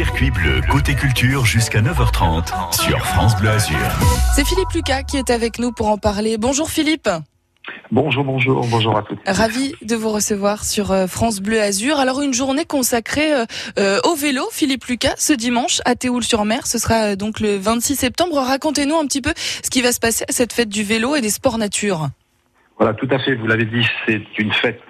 Circuit bleu, côté culture jusqu'à 9h30 sur France Bleu Azur. C'est Philippe Lucas qui est avec nous pour en parler. Bonjour Philippe. Bonjour, bonjour, bonjour à tous. Ravi de vous recevoir sur euh, France Bleu Azur. Alors une journée consacrée euh, euh, au vélo, Philippe Lucas, ce dimanche à Théoul-sur-Mer. Ce sera donc le 26 septembre. Racontez-nous un petit peu ce qui va se passer à cette fête du vélo et des sports nature. Voilà, tout à fait. Vous l'avez dit, c'est une fête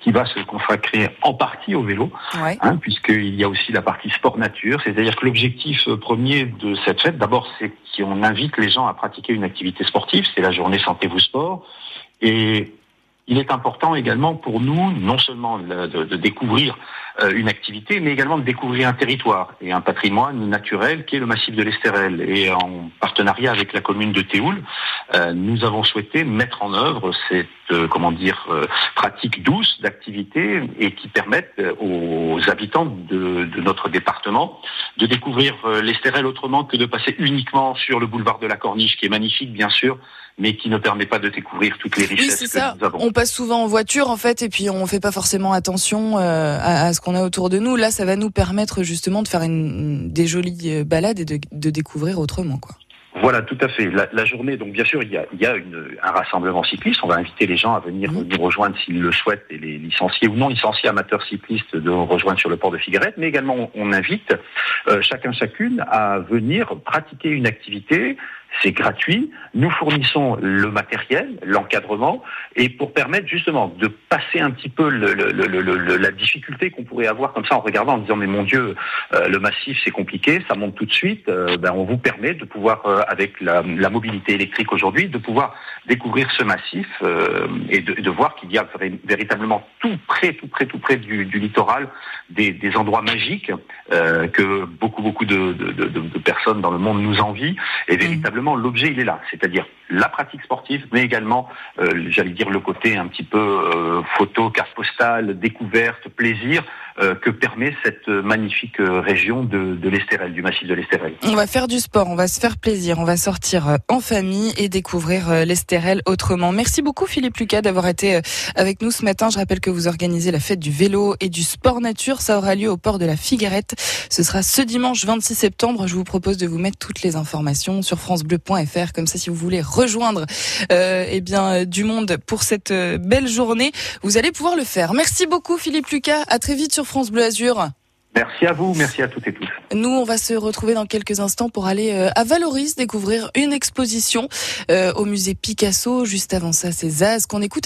qui va se consacrer en partie au vélo, Ouais. hein, puisqu'il y a aussi la partie sport nature. C'est-à-dire que l'objectif premier de cette fête, d'abord, c'est qu'on invite les gens à pratiquer une activité sportive. C'est la journée santé vous sport. Et il est important également pour nous, non seulement de, de- découvrir euh, une activité, mais également de découvrir un territoire et un patrimoine naturel qui est le massif de l'Estérel. Et en partenariat avec la commune de Théoul, euh, nous avons souhaité mettre en œuvre cette euh, comment dire pratique douce d'activité et qui permettent aux habitants de, de notre département de découvrir l'Estérel autrement que de passer uniquement sur le boulevard de la Corniche, qui est magnifique bien sûr, mais qui ne permet pas de découvrir toutes les richesses que ça. nous avons. On passe souvent en voiture en fait et puis on fait pas forcément attention euh, à, à ce qu'on a autour de nous. Là, ça va nous permettre justement de faire une, des jolies euh, balades et de, de découvrir autrement quoi. Voilà, tout à fait. La, la journée, donc bien sûr, il y a, il y a une- un rassemblement cycliste. On va inviter les gens à venir Mhm. nous rejoindre s'ils le souhaitent, et les licenciés ou non licenciés amateurs cyclistes de rejoindre sur le port de Figuerette. Mais également, on, on invite euh, chacun chacune à venir pratiquer une activité. C'est gratuit. Nous fournissons le matériel, l'encadrement, et pour permettre justement de passer un petit peu le- le- le- le- le- la difficulté qu'on pourrait avoir comme ça en regardant, en disant mais mon Dieu, euh, le massif c'est compliqué, ça monte tout de suite. Euh, ben, on vous permet de pouvoir, euh, avec la, la mobilité électrique aujourd'hui, de pouvoir découvrir ce massif et, de, de voir qu'il y a véritablement tout près, tout près, tout près du, du littoral, des, des endroits magiques que beaucoup, beaucoup de, de- de- de- de personnes dans le monde nous envient. Et véritablement, l'objet il est là, c'est-à-dire la pratique sportive, mais également, euh, j'allais dire le côté un petit peu euh, photo, carte postale, découverte, plaisir que permet cette magnifique euh, région de, de l'Estérel, du massif de l'Estérel. On va faire du sport, on va se faire plaisir, on va sortir euh, en famille et découvrir euh, l'Estérel autrement. Merci beaucoup Philippe Lucas d'avoir été euh, avec nous ce matin. Je rappelle que vous organisez la fête du vélo et du sport nature. Ça aura lieu au port de la Figuerette. Ce sera ce dimanche 26 septembre. Je vous propose de vous mettre toutes les informations sur francebleu.fr. Comme ça, si vous voulez rejoindre euh, eh bien, euh, du monde pour cette euh, belle journée, vous allez pouvoir le faire. Merci beaucoup Philippe Lucas. À très vite sur France Bleu Azur. Merci à vous, merci à toutes et tous. Nous, on va se retrouver dans quelques instants pour aller euh, à Valoris découvrir une exposition euh, au musée Picasso. Juste avant ça, c'est Zaz qu'on écoute.